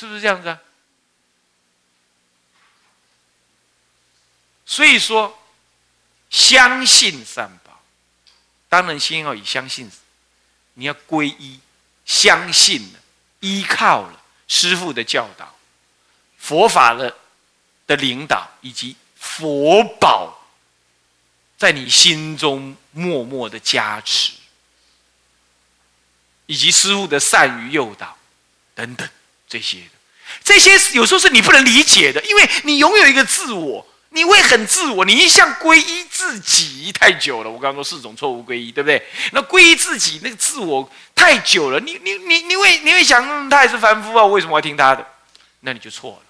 是不是这样子啊？所以说，相信三宝，当然先要以相信，你要皈依，相信了，依靠了师父的教导，佛法的的领导，以及佛宝在你心中默默的加持，以及师父的善于诱导等等这些的，这些有时候是你不能理解的，因为你拥有一个自我。你会很自我，你一向皈依自己太久了。我刚刚说四种错误皈依，对不对？那皈依自己那个自我太久了，你你你你会你会想，他也是凡夫啊，我为什么要听他的？那你就错了。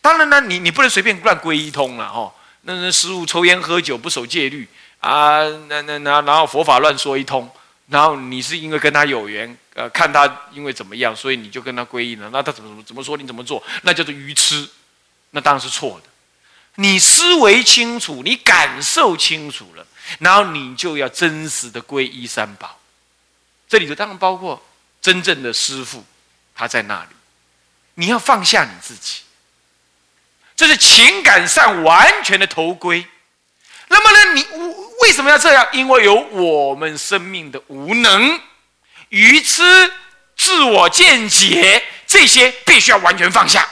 当然呢，你你不能随便乱皈依通了哦。那那食物抽烟喝酒不守戒律啊，那那那然后佛法乱说一通，然后你是因为跟他有缘，呃，看他因为怎么样，所以你就跟他皈依了。那他怎么怎么怎么说你怎么做，那叫做愚痴。那当然是错的。你思维清楚，你感受清楚了，然后你就要真实的皈依三宝。这里头当然包括真正的师父，他在那里。你要放下你自己，这是情感上完全的投归。那么呢，你为什么要这样？因为有我们生命的无能、愚痴、自我见解这些，必须要完全放下。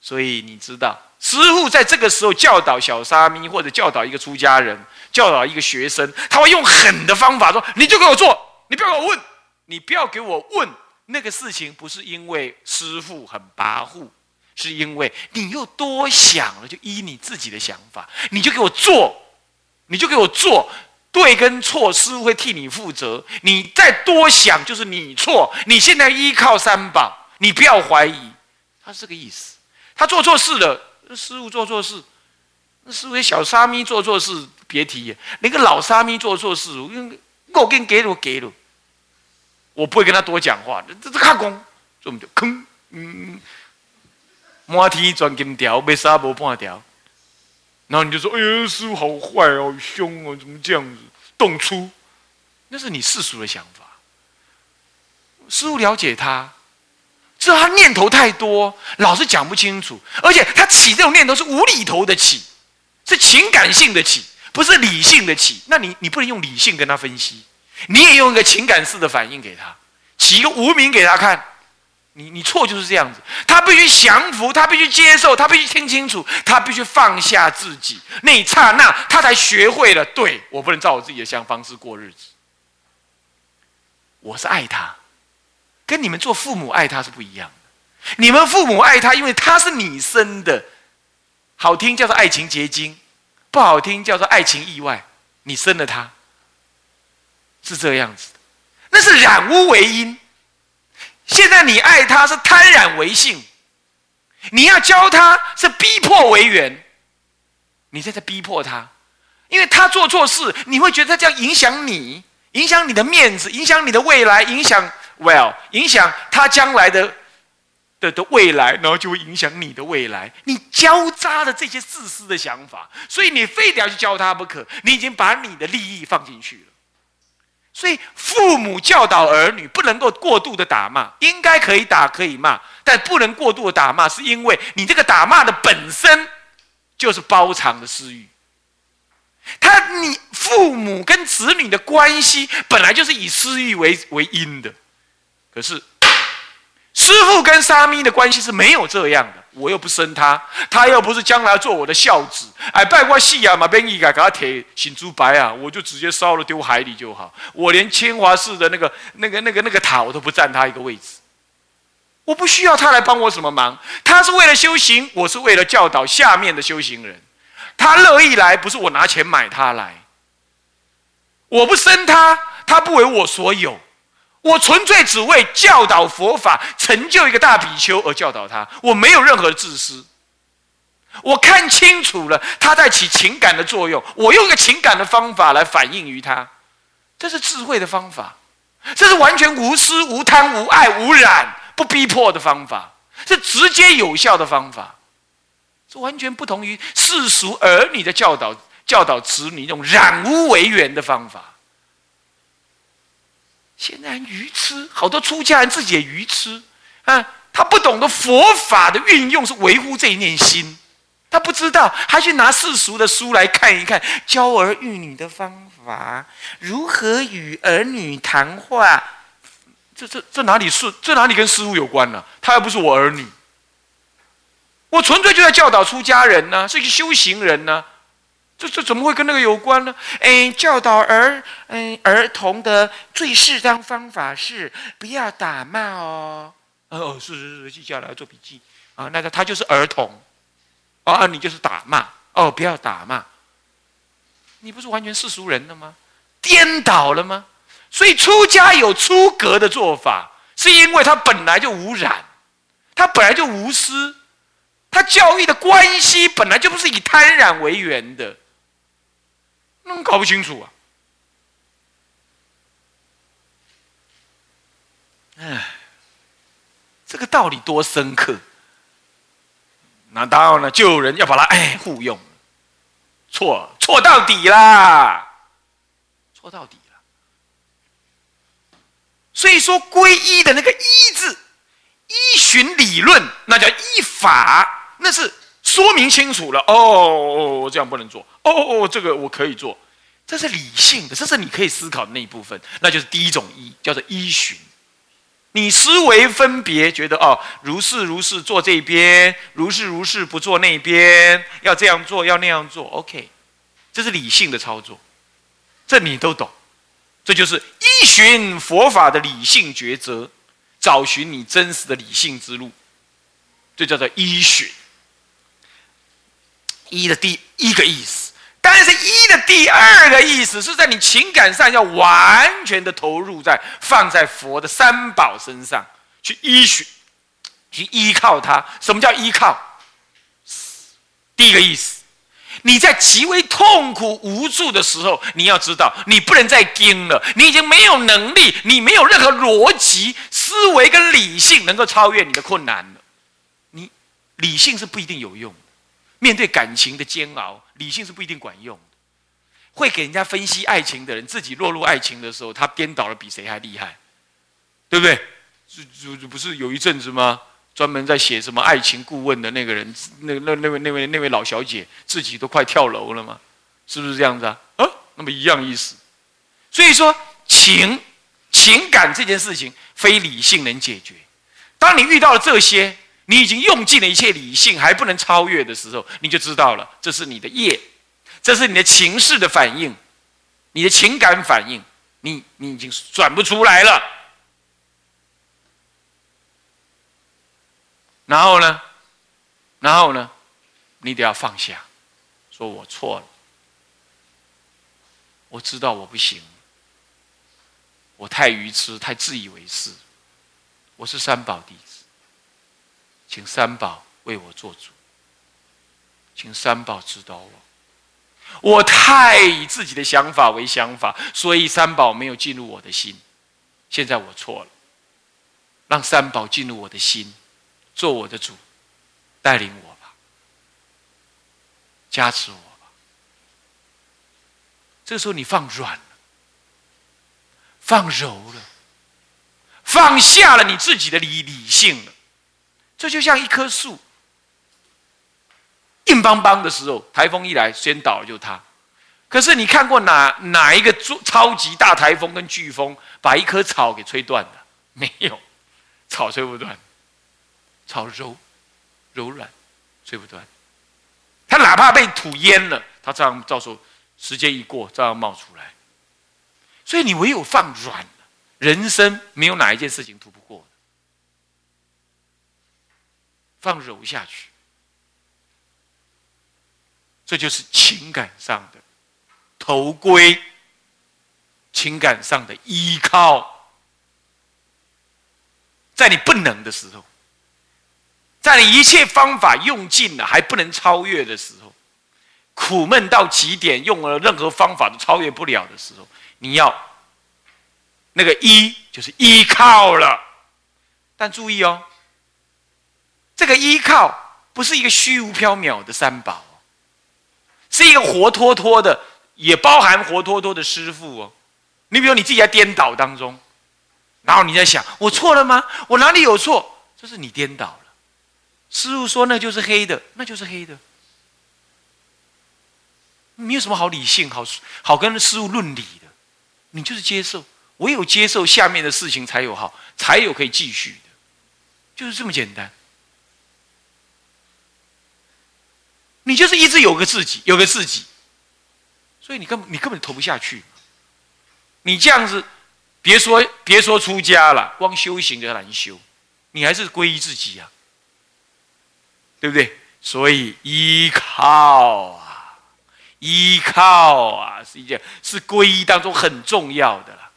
所以你知道，师傅在这个时候教导小沙弥，或者教导一个出家人，教导一个学生，他会用狠的方法说：“你就给我做，你不要给我问，你不要给我问那个事情，不是因为师傅很跋扈，是因为你又多想了，就依你自己的想法，你就给我做，你就给我做，对跟错，师傅会替你负责。你再多想，就是你错。你现在依靠三宝，你不要怀疑，他是这个意思。”他做错事了，师傅做错事，那师傅小沙弥做错事别提，那个老沙弥做错事，我跟我跟给了给了，我不会跟他多讲话，这这看功，所以我们就坑，嗯，满天钻金条，被杀无半条，然后你就说，哎呀，师傅好坏哦，凶哦，怎么这样子动粗？那是你世俗的想法，师傅了解他。知道他念头太多，老是讲不清楚，而且他起这种念头是无厘头的起，是情感性的起，不是理性的起。那你你不能用理性跟他分析，你也用一个情感式的反应给他，起一个无名给他看。你你错就是这样子，他必须降服，他必须接受，他必须听清楚，他必须放下自己。那一刹那，他才学会了，对我不能照我自己的想方式过日子。我是爱他。跟你们做父母爱他是不一样的。你们父母爱他，因为他是你生的，好听叫做爱情结晶，不好听叫做爱情意外。你生了他，是这样子的，那是染污为因。现在你爱他是贪染为性，你要教他是逼迫为缘，你在这逼迫他，因为他做错事，你会觉得他这样影响你，影响你的面子，影响你的未来，影响。Well，影响他将来的的的未来，然后就会影响你的未来。你交杂的这些自私的想法，所以你非得要去教他不可。你已经把你的利益放进去了。所以父母教导儿女不能够过度的打骂，应该可以打可以骂，但不能过度的打骂，是因为你这个打骂的本身就是包藏的私欲。他你父母跟子女的关系本来就是以私欲为为因的。可是，师傅跟沙弥的关系是没有这样的。我又不生他，他又不是将来做我的孝子。哎，拜过戏啊嘛，变一改给他铁醒猪白啊，我就直接烧了丢海里就好。我连清华寺的那个、那个、那个、那个塔，我都不占他一个位置。我不需要他来帮我什么忙。他是为了修行，我是为了教导下面的修行人。他乐意来，不是我拿钱买他来。我不生他，他不为我所有。我纯粹只为教导佛法、成就一个大比丘而教导他，我没有任何的自私。我看清楚了，他在起情感的作用，我用一个情感的方法来反映于他，这是智慧的方法，这是完全无私、无贪、无爱、无染、不逼迫的方法，是直接有效的方法，是完全不同于世俗儿女的教导、教导子女那种染污为缘的方法。显然愚痴，好多出家人自己也愚痴啊！他不懂得佛法的运用是维护这一念心，他不知道，还去拿世俗的书来看一看，教儿育女的方法，如何与儿女谈话，这这这哪里是？这哪里跟师傅有关呢？他又不是我儿女，我纯粹就在教导出家人呢，是一个修行人呢。这这怎么会跟那个有关呢？哎，教导儿嗯儿童的最适当方法是不要打骂哦。哦，是是是，记下来做笔记啊。那个他就是儿童，啊，你就是打骂哦，不要打骂。你不是完全世俗人了吗？颠倒了吗？所以出家有出格的做法，是因为他本来就无染，他本来就无私，他教育的关系本来就不是以贪染为源的。那搞不清楚啊！哎，这个道理多深刻。那当然了，就有人要把它哎护用，错错到底啦，错到底了。所以说，皈依的那个“依”字，依循理论，那叫依法，那是。说明清楚了哦，这样不能做哦哦，这个我可以做，这是理性的，这是你可以思考的那一部分，那就是第一种依，叫做依循。你思维分别，觉得哦，如是如是做这边，如是如是不做那边，要这样做，要那样做，OK，这是理性的操作，这你都懂，这就是依循佛法的理性抉择，找寻你真实的理性之路，这叫做依循。一的第一个意思，但是一的第二个意思是在你情感上要完全的投入在放在佛的三宝身上去依循，去依靠他。什么叫依靠？第一个意思，你在极为痛苦无助的时候，你要知道，你不能再盯了，你已经没有能力，你没有任何逻辑思维跟理性能够超越你的困难了。你理性是不一定有用的。面对感情的煎熬，理性是不一定管用的。会给人家分析爱情的人，自己落入爱情的时候，他颠倒了比谁还厉害，对不对？就就不是有一阵子吗？专门在写什么爱情顾问的那个人，那那那位那位那位老小姐，自己都快跳楼了吗？是不是这样子啊？啊，那么一样意思。所以说，情情感这件事情，非理性能解决。当你遇到了这些。你已经用尽了一切理性，还不能超越的时候，你就知道了，这是你的业，这是你的情绪的反应，你的情感反应，你你已经转不出来了。然后呢，然后呢，你得要放下，说我错了，我知道我不行，我太愚痴，太自以为是，我是三宝弟子。请三宝为我做主，请三宝指导我。我太以自己的想法为想法，所以三宝没有进入我的心。现在我错了，让三宝进入我的心，做我的主，带领我吧，加持我吧。这时候你放软了，放柔了，放下了你自己的理理性了。这就像一棵树，硬邦邦的时候，台风一来，先倒就塌。可是你看过哪哪一个超级大台风跟飓风把一棵草给吹断的？没有，草吹不断，草柔柔软，吹不断。它哪怕被土淹了，它照样到时候时间一过，照样冒出来。所以你唯有放软了，人生没有哪一件事情突不过。放柔下去，这就是情感上的头盔，情感上的依靠。在你不能的时候，在你一切方法用尽了还不能超越的时候，苦闷到极点，用了任何方法都超越不了的时候，你要那个依就是依靠了。但注意哦。这个依靠不是一个虚无缥缈的三宝，是一个活脱脱的，也包含活脱脱的师傅哦。你比如你自己在颠倒当中，然后你在想，我错了吗？我哪里有错？这是你颠倒了。师傅说那就是黑的，那就是黑的。没有什么好理性、好好跟师傅论理的，你就是接受。唯有接受下面的事情，才有好，才有可以继续的，就是这么简单。你就是一直有个自己，有个自己，所以你根本你根本投不下去。你这样子，别说别说出家了，光修行就难修，你还是皈依自己呀，对不对？所以依靠啊，依靠啊，是一件是皈依当中很重要的了。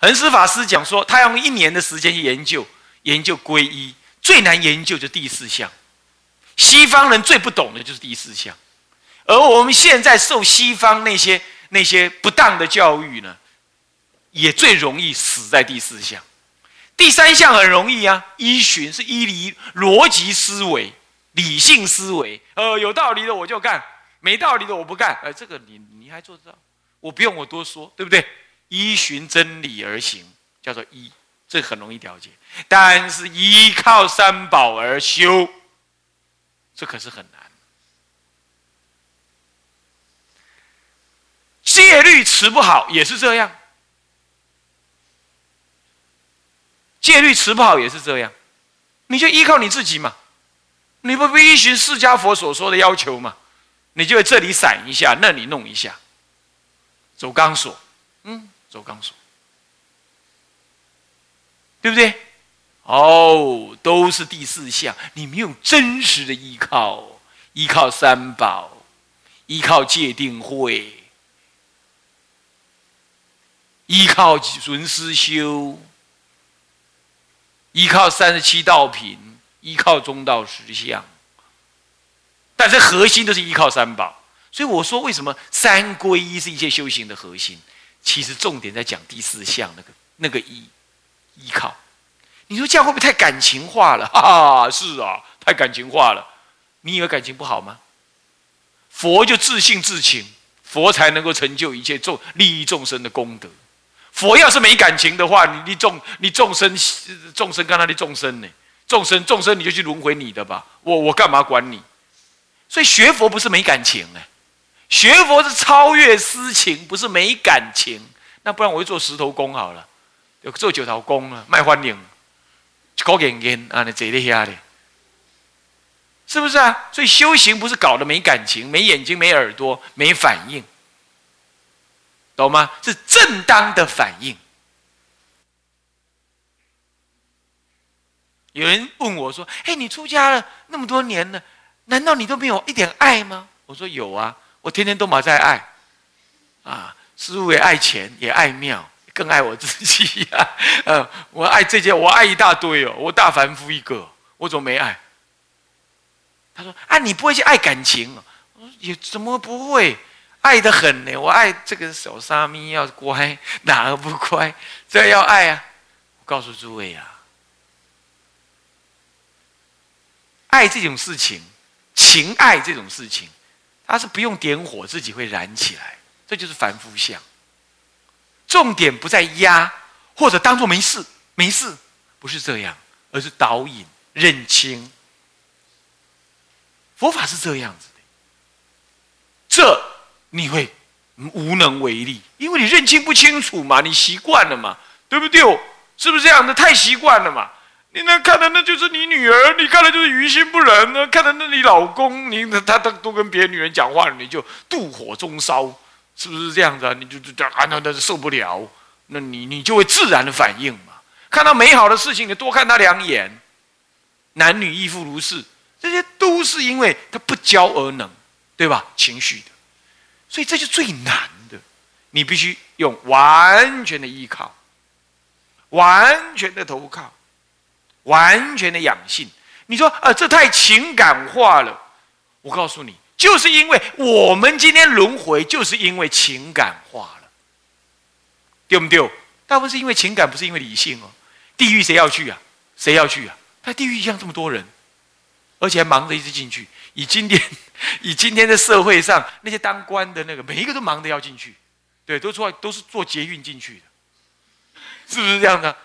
恒师法师讲说，他用一年的时间去研究研究皈依。最难研究就第四项，西方人最不懂的就是第四项，而我们现在受西方那些那些不当的教育呢，也最容易死在第四项。第三项很容易啊，依循是依离逻辑思维、理性思维，呃，有道理的我就干，没道理的我不干。呃，这个你你还做得到？我不用我多说，对不对？依循真理而行，叫做依。这很容易了解，但是依靠三宝而修，这可是很难。戒律持不好也是这样，戒律持不好也是这样，你就依靠你自己嘛，你不必依循释迦佛所说的要求嘛，你就这里闪一下，那里弄一下，走钢索，嗯，走钢索。对不对？哦，都是第四项。你没有真实的依靠，依靠三宝，依靠戒定慧，依靠轮思修，依靠三十七道品，依靠中道实相。但是核心都是依靠三宝。所以我说，为什么三皈依是一切修行的核心？其实重点在讲第四项那个那个一。依靠，你说这样会不会太感情化了？哈哈，是啊，太感情化了。你以为感情不好吗？佛就自信自情，佛才能够成就一切众利益众生的功德。佛要是没感情的话，你你众你众生众生跟他的众生呢？众生众生你就去轮回你的吧，我我干嘛管你？所以学佛不是没感情呢，学佛是超越私情，不是没感情。那不然我就做石头公好了。有做九头公啊，卖欢迎，搞眼眼啊，你这里下的，是不是啊？所以修行不是搞得没感情、没眼睛、没耳朵、没反应，懂吗？是正当的反应。有人问我说：“嘿，你出家了那么多年了，难道你都没有一点爱吗？”我说：“有啊，我天天都马在爱，啊，师傅也爱钱，也爱庙。”更爱我自己呀，呃，我爱这些，我爱一大堆哦，我大凡夫一个，我怎么没爱？他说：“啊，你不会去爱感情？”我说：“也怎么不会？爱的很呢。我爱这个小沙弥要乖，哪个不乖？这要爱啊！我告诉诸位啊，爱这种事情，情爱这种事情，它是不用点火，自己会燃起来，这就是凡夫相。”重点不在压，或者当做没事，没事，不是这样，而是导引认清。佛法是这样子的，这你会无能为力，因为你认清不清楚嘛，你习惯了嘛，对不对？是不是这样的？太习惯了嘛，你那看的那就是你女儿，你看的就是于心不忍呢，看的那你老公，你他他都跟别的女人讲话，你就妒火中烧。是不是这样子啊？你就就就啊，那那受不了，那你你就会自然的反应嘛。看到美好的事情，你多看他两眼。男女亦复如是，这些都是因为他不教而能，对吧？情绪的，所以这是最难的。你必须用完全的依靠，完全的投靠，完全的养性。你说啊，这太情感化了。我告诉你。就是因为我们今天轮回，就是因为情感化了，对不对？大部分是因为情感，不是因为理性哦。地狱谁要去啊？谁要去啊？他地狱一样这么多人，而且还忙着一直进去。以今天，以今天的社会上那些当官的那个，每一个都忙着要进去，对，都坐都是坐捷运进去的，是不是这样的？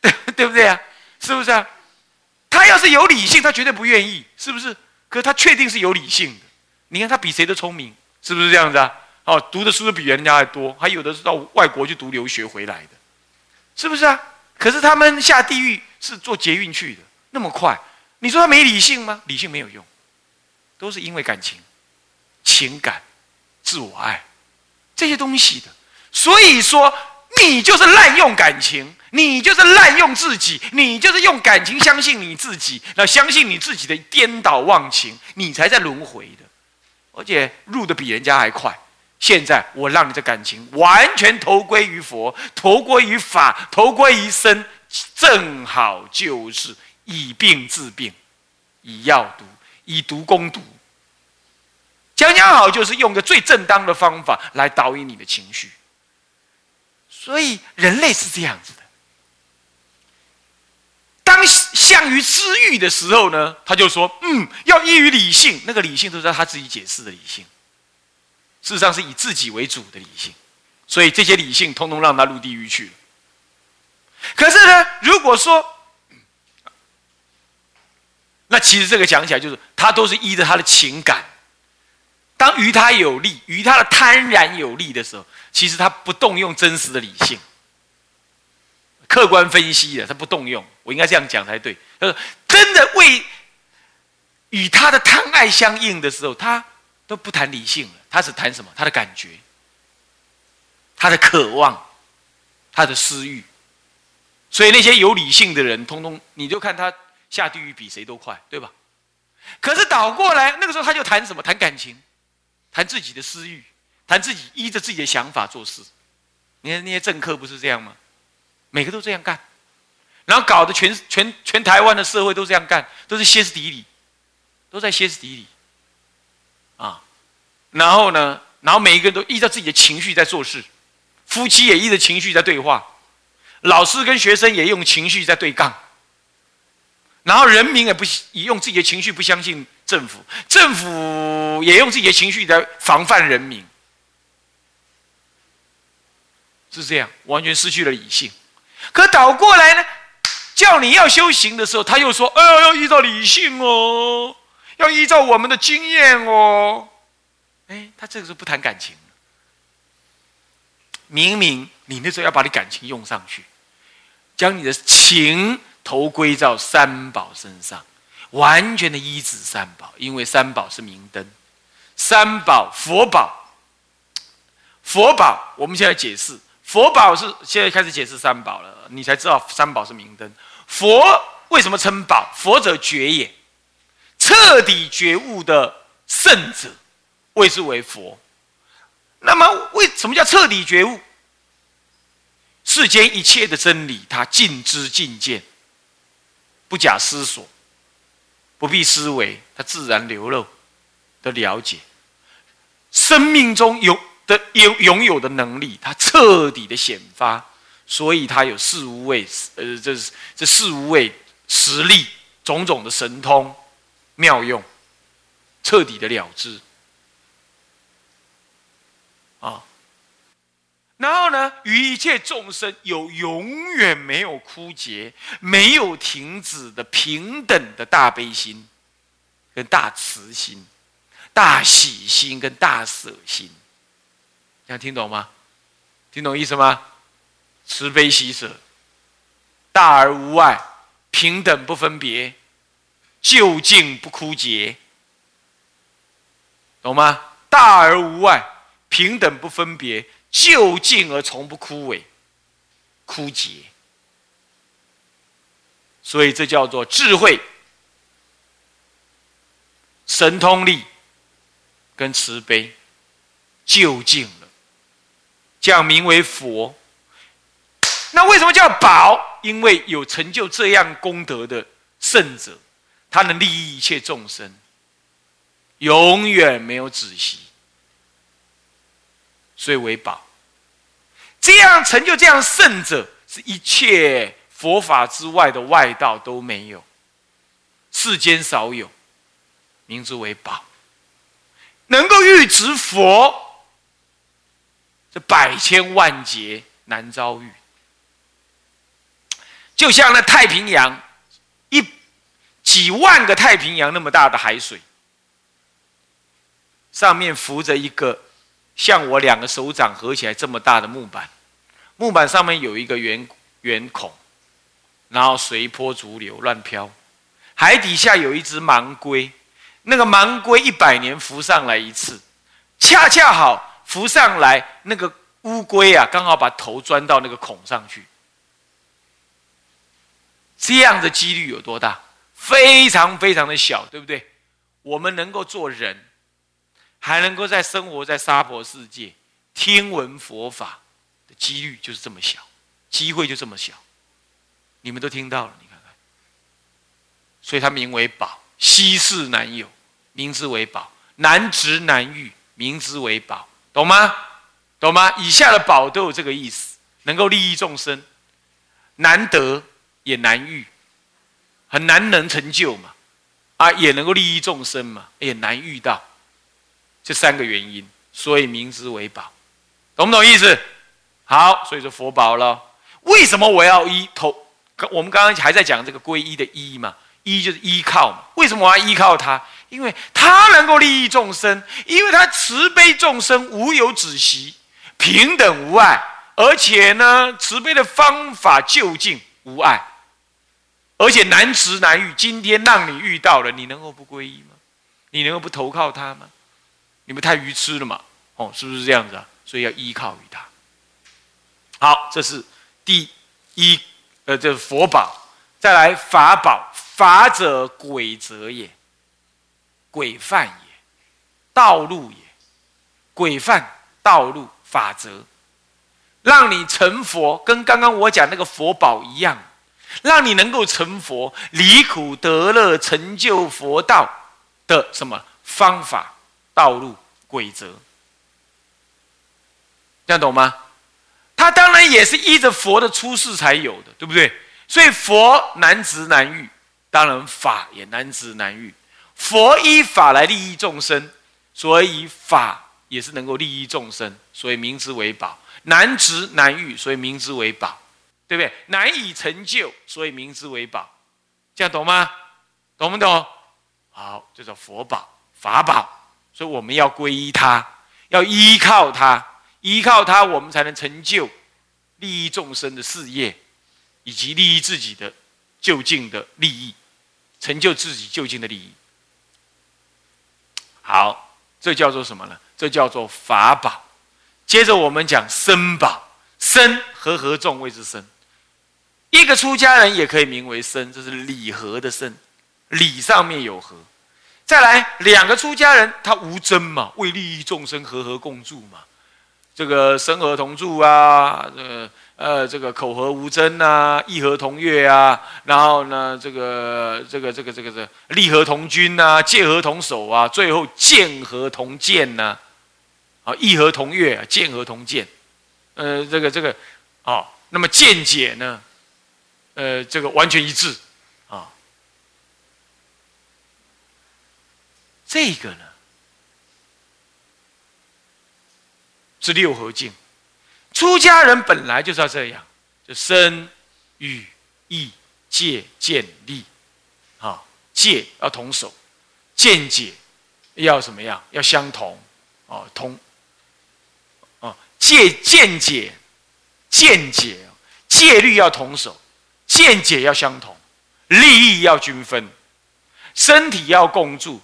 对 对不对啊？是不是啊？他要是有理性，他绝对不愿意，是不是？可是他确定是有理性的。你看他比谁都聪明，是不是这样子啊？哦，读的书都比人家还多，还有的是到外国去读留学回来的，是不是啊？可是他们下地狱是坐捷运去的，那么快，你说他没理性吗？理性没有用，都是因为感情、情感、自我爱这些东西的。所以说，你就是滥用感情。你就是滥用自己，你就是用感情相信你自己，那相信你自己的颠倒忘情，你才在轮回的，而且入的比人家还快。现在我让你的感情完全投归于佛，投归于法，投归于身，正好就是以病治病，以药毒，以毒攻毒。讲讲好就是用个最正当的方法来导引你的情绪。所以人类是这样子的。向于私欲的时候呢，他就说：“嗯，要依于理性。那个理性都是他自己解释的理性，事实上是以自己为主的理性。所以这些理性通通让他入地狱去了。可是呢，如果说，那其实这个讲起来就是他都是依着他的情感。当于他有利，于他的贪婪有利的时候，其实他不动用真实的理性。”客观分析的，他不动用，我应该这样讲才对。他说：“真的为与他的贪爱相应的时候，他都不谈理性了，他只谈什么？他的感觉，他的渴望，他的私欲。所以那些有理性的人，通通你就看他下地狱比谁都快，对吧？可是倒过来，那个时候他就谈什么？谈感情，谈自己的私欲，谈自己依着自己的想法做事。你看那些政客不是这样吗？”每个都这样干，然后搞得全全全台湾的社会都这样干，都是歇斯底里，都在歇斯底里，啊，然后呢，然后每一个人都依照自己的情绪在做事，夫妻也依着情绪在对话，老师跟学生也用情绪在对杠，然后人民也不以用自己的情绪不相信政府，政府也用自己的情绪在防范人民，是这样，完全失去了理性。可倒过来呢，叫你要修行的时候，他又说：“哎呀，要依照理性哦，要依照我们的经验哦。”哎，他这个时候不谈感情明明你那时候要把你感情用上去，将你的情投归到三宝身上，完全的依止三宝，因为三宝是明灯，三宝佛宝，佛宝，我们现在解释。佛宝是现在开始解释三宝了，你才知道三宝是明灯。佛为什么称宝？佛者觉也，彻底觉悟的圣者谓之为佛。那么为什么叫彻底觉悟？世间一切的真理，他尽知尽见，不假思索，不必思维，他自然流露的了解，生命中有。的拥拥有的能力，他彻底的显发，所以他有四无畏，呃，这这四无畏实力，种种的神通妙用，彻底的了知啊。然后呢，与一切众生有永远没有枯竭、没有停止的平等的大悲心，跟大慈心、大喜心跟大舍心。想听懂吗？听懂意思吗？慈悲喜舍，大而无外，平等不分别，究竟不枯竭，懂吗？大而无外，平等不分别，究竟而从不枯萎、枯竭。所以这叫做智慧、神通力跟慈悲，究竟了。讲名为佛，那为什么叫宝？因为有成就这样功德的圣者，他能利益一切众生，永远没有止息，所以为宝。这样成就这样圣者，是一切佛法之外的外道都没有，世间少有，名之为宝，能够欲执佛。这百千万劫难遭遇。就像那太平洋，一几万个太平洋那么大的海水，上面浮着一个像我两个手掌合起来这么大的木板，木板上面有一个圆圆孔，然后随波逐流乱飘，海底下有一只盲龟，那个盲龟一百年浮上来一次，恰恰好浮上来那个乌龟啊，刚好把头钻到那个孔上去。这样的几率有多大？非常非常的小，对不对？我们能够做人，还能够在生活在娑婆世界，听闻佛法的几率就是这么小，机会就这么小。你们都听到了，你看看。所以它名为宝，稀世难有，名之为宝；难值难遇，名之为宝。懂吗？懂吗？以下的宝都有这个意思，能够利益众生，难得。也难遇，很难能成就嘛，啊，也能够利益众生嘛，也难遇到，这三个原因，所以名之为宝，懂不懂意思？好，所以说佛宝了。为什么我要依投？我们刚刚还在讲这个皈依的依嘛，依就是依靠嘛。为什么我要依靠他？因为他能够利益众生，因为他慈悲众生，无有止息，平等无碍，而且呢，慈悲的方法究竟无碍。而且难值难遇，今天让你遇到了，你能够不皈依吗？你能够不投靠他吗？你们太愚痴了嘛！哦，是不是这样子啊？所以要依靠于他。好，这是第一，呃，这是佛宝。再来法宝，法者轨则也，规范也，道路也，规范道路法则，让你成佛，跟刚刚我讲那个佛宝一样。让你能够成佛、离苦得乐、成就佛道的什么方法、道路、规则，这样懂吗？他当然也是依着佛的出世才有的，对不对？所以佛难值难遇，当然法也难值难遇。佛依法来利益众生，所以法也是能够利益众生，所以名之为宝。难值难遇，所以名之为宝。对不对？难以成就，所以名之为宝，这样懂吗？懂不懂？好，这叫佛宝、法宝，所以我们要皈依它，要依靠它，依靠它，我们才能成就利益众生的事业，以及利益自己的就近的利益，成就自己就近的利益。好，这叫做什么呢？这叫做法宝。接着我们讲身宝，身和合众谓之身。一个出家人也可以名为僧，这是礼和的僧，礼上面有和。再来两个出家人，他无争嘛，为利益众生，和和共住嘛。这个生和同住啊，这个呃，这个口和无争啊，义合同悦啊，然后呢，这个这个这个这个这个利合同君呐，戒合同守啊，最后见合同见呐，啊，义合同悦，见合同见，呃，这个这个，哦，那么见解呢？呃，这个完全一致，啊，这个呢是六合镜。出家人本来就是要这样，就身、语、意、戒、见、力，啊，戒要同守，见解要什么样？要相同，哦，同，哦，戒见解，见解，戒律要同守。见解要相同，利益要均分，身体要共住，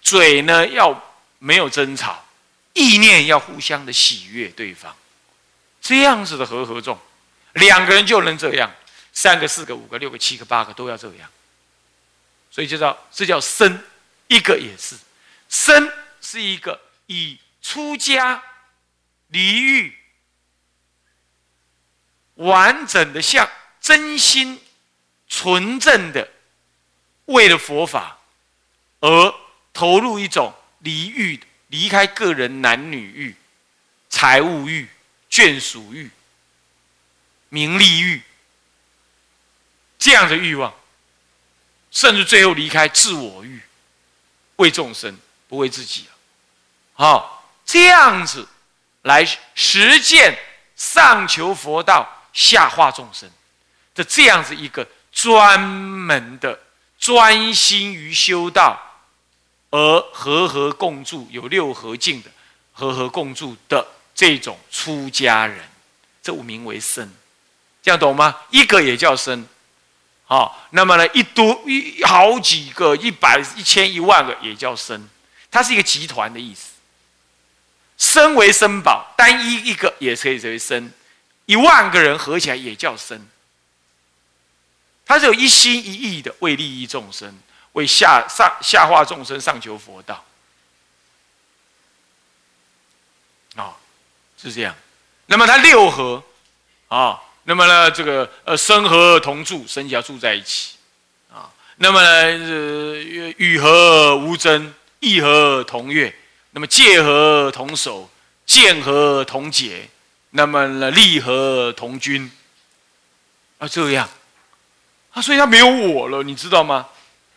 嘴呢要没有争吵，意念要互相的喜悦对方，这样子的和合众，两个人就能这样，三个、四个、五个、六个、七个、八个都要这样，所以就叫这叫身，一个也是身是一个以出家离欲完整的像。真心纯正的为了佛法而投入一种离欲、离开个人男女欲、财务欲、眷属欲、名利欲这样的欲望，甚至最后离开自我欲，为众生不为自己好，这样子来实践上求佛道，下化众生。的这样子一个专门的专心于修道，而和合共住有六合境的和合共住的这种出家人，这五名为僧，这样懂吗？一个也叫僧。好，那么呢，一多一好几个，一百、一千、一万个也叫僧，它是一个集团的意思。僧为僧宝，单一一个也可以成为僧，一万个人合起来也叫僧。他是有一心一意的为利益众生，为下上下化众生上求佛道。啊，是这样。那么他六合，啊。那么呢，这个呃，生和同住，生要住在一起，啊，那么呢，呃与和无争，义和同悦，那么戒和同守，见和同解，那么呢，利和同君，啊，这样，啊，所以他没有我了，你知道吗？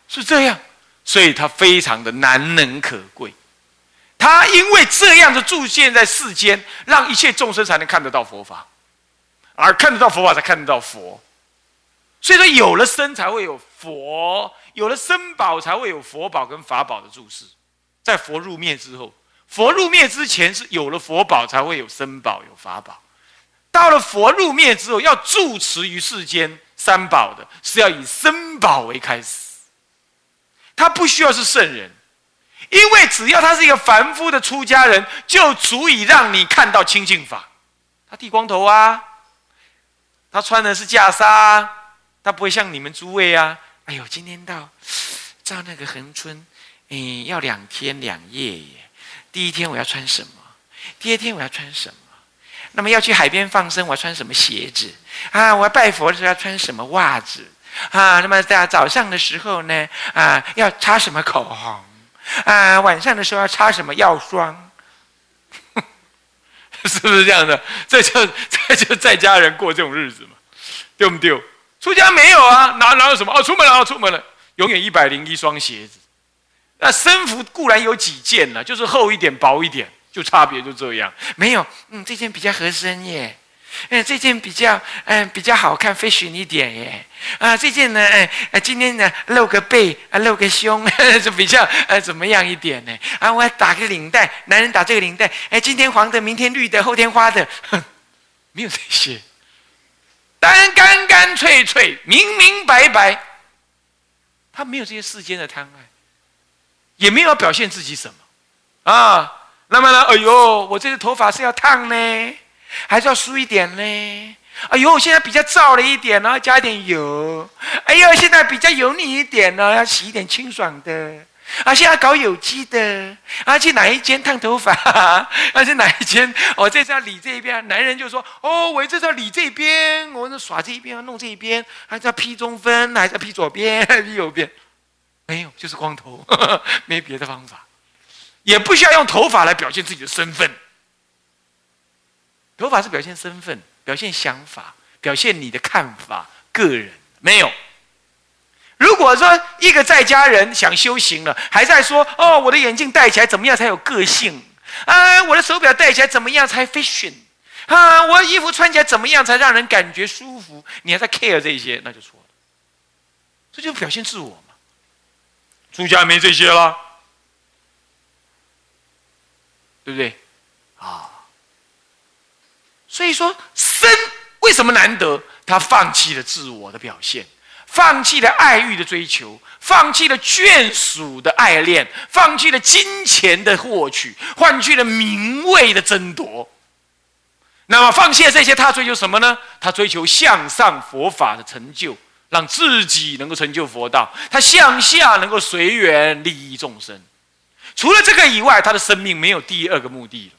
是这样，所以他非常的难能可贵，他因为这样的住现在世间，让一切众生才能看得到佛法。而看得到佛法，才看得到佛。所以说，有了身才会有佛，有了身宝才会有佛宝跟法宝的注释。在佛入灭之后，佛入灭之前是有了佛宝才会有身宝有法宝。到了佛入灭之后，要住持于世间三宝的，是要以身宝为开始。他不需要是圣人，因为只要他是一个凡夫的出家人，就足以让你看到清净法。他剃光头啊。他穿的是袈裟，他不会像你们诸位啊！哎呦，今天到照那个恒春，哎，要两天两夜耶。第一天我要穿什么？第二天我要穿什么？那么要去海边放生，我要穿什么鞋子？啊，我要拜佛的时候要穿什么袜子？啊，那么在早上的时候呢？啊，要擦什么口红？啊，晚上的时候要擦什么药霜？是不是这样的？这就这就在家人过这种日子嘛，对不对？出家没有啊？哪哪有什么？哦，出门了，哦，出门了，永远一百零一双鞋子。那身服固然有几件呢？就是厚一点、薄一点，就差别就这样。没有，嗯，这件比较合身耶。嗯，这件比较嗯比较好看，fashion 一点耶。啊，这件呢，哎，今天呢露个背啊，露个胸，就比较呃怎么样一点呢？啊，我要打个领带，男人打这个领带，哎，今天黄的，明天绿的，后天花的，没有这些，单干干脆脆，明明白白，他没有这些世间的贪爱，也没有表现自己什么啊。那么呢，哎呦，我这个头发是要烫呢。还是要梳一点呢。哎呦，现在比较燥了一点呢，加一点油。哎呦，现在比较油腻一点呢，要洗一点清爽的。啊，现在搞有机的。啊，去哪一间烫头发？啊，去哪一间？哦，这是要理这一边。男人就说：哦，我这是要理这边，我耍这一边，弄这一边，还是要披中分，还是要披左边，披右边？没有，就是光头，没别的方法，也不需要用头发来表现自己的身份。头发是表现身份、表现想法、表现你的看法、个人没有。如果说一个在家人想修行了，还在说哦，我的眼镜戴起来怎么样才有个性啊？我的手表戴起来怎么样才 fashion 啊？我的衣服穿起来怎么样才让人感觉舒服？你还在 care 这些，那就错了。这就表现自我嘛。出家没这些了，对不对？啊。所以说，生为什么难得？他放弃了自我的表现，放弃了爱欲的追求，放弃了眷属的爱恋，放弃了金钱的获取，换取了名位的争夺。那么，放弃了这些，他追求什么呢？他追求向上佛法的成就，让自己能够成就佛道；他向下能够随缘利益众生。除了这个以外，他的生命没有第二个目的了。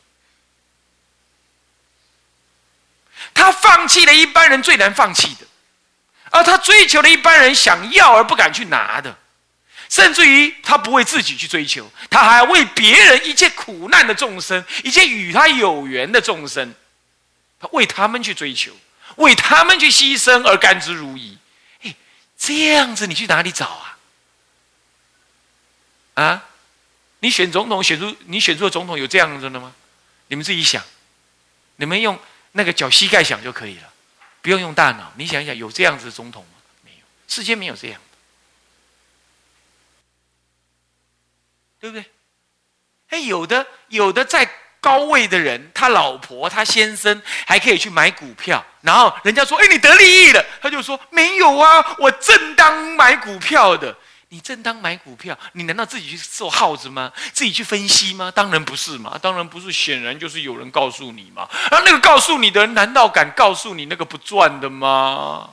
他放弃了一般人最难放弃的，而他追求了一般人想要而不敢去拿的，甚至于他不为自己去追求，他还为别人一切苦难的众生，一切与他有缘的众生，他为他们去追求，为他们去牺牲而甘之如饴。哎，这样子你去哪里找啊？啊，你选总统选出你选出的总统有这样子的吗？你们自己想。你们用那个脚膝盖想就可以了，不用用大脑。你想一想，有这样子的总统吗？没有，世间没有这样的，对不对？哎，有的，有的在高位的人，他老婆、他先生还可以去买股票，然后人家说：“哎，你得利益了。”他就说：“没有啊，我正当买股票的。”你正当买股票，你难道自己去做耗子吗？自己去分析吗？当然不是嘛！当然不是，显然就是有人告诉你嘛。而那个告诉你的人，难道敢告诉你那个不赚的吗？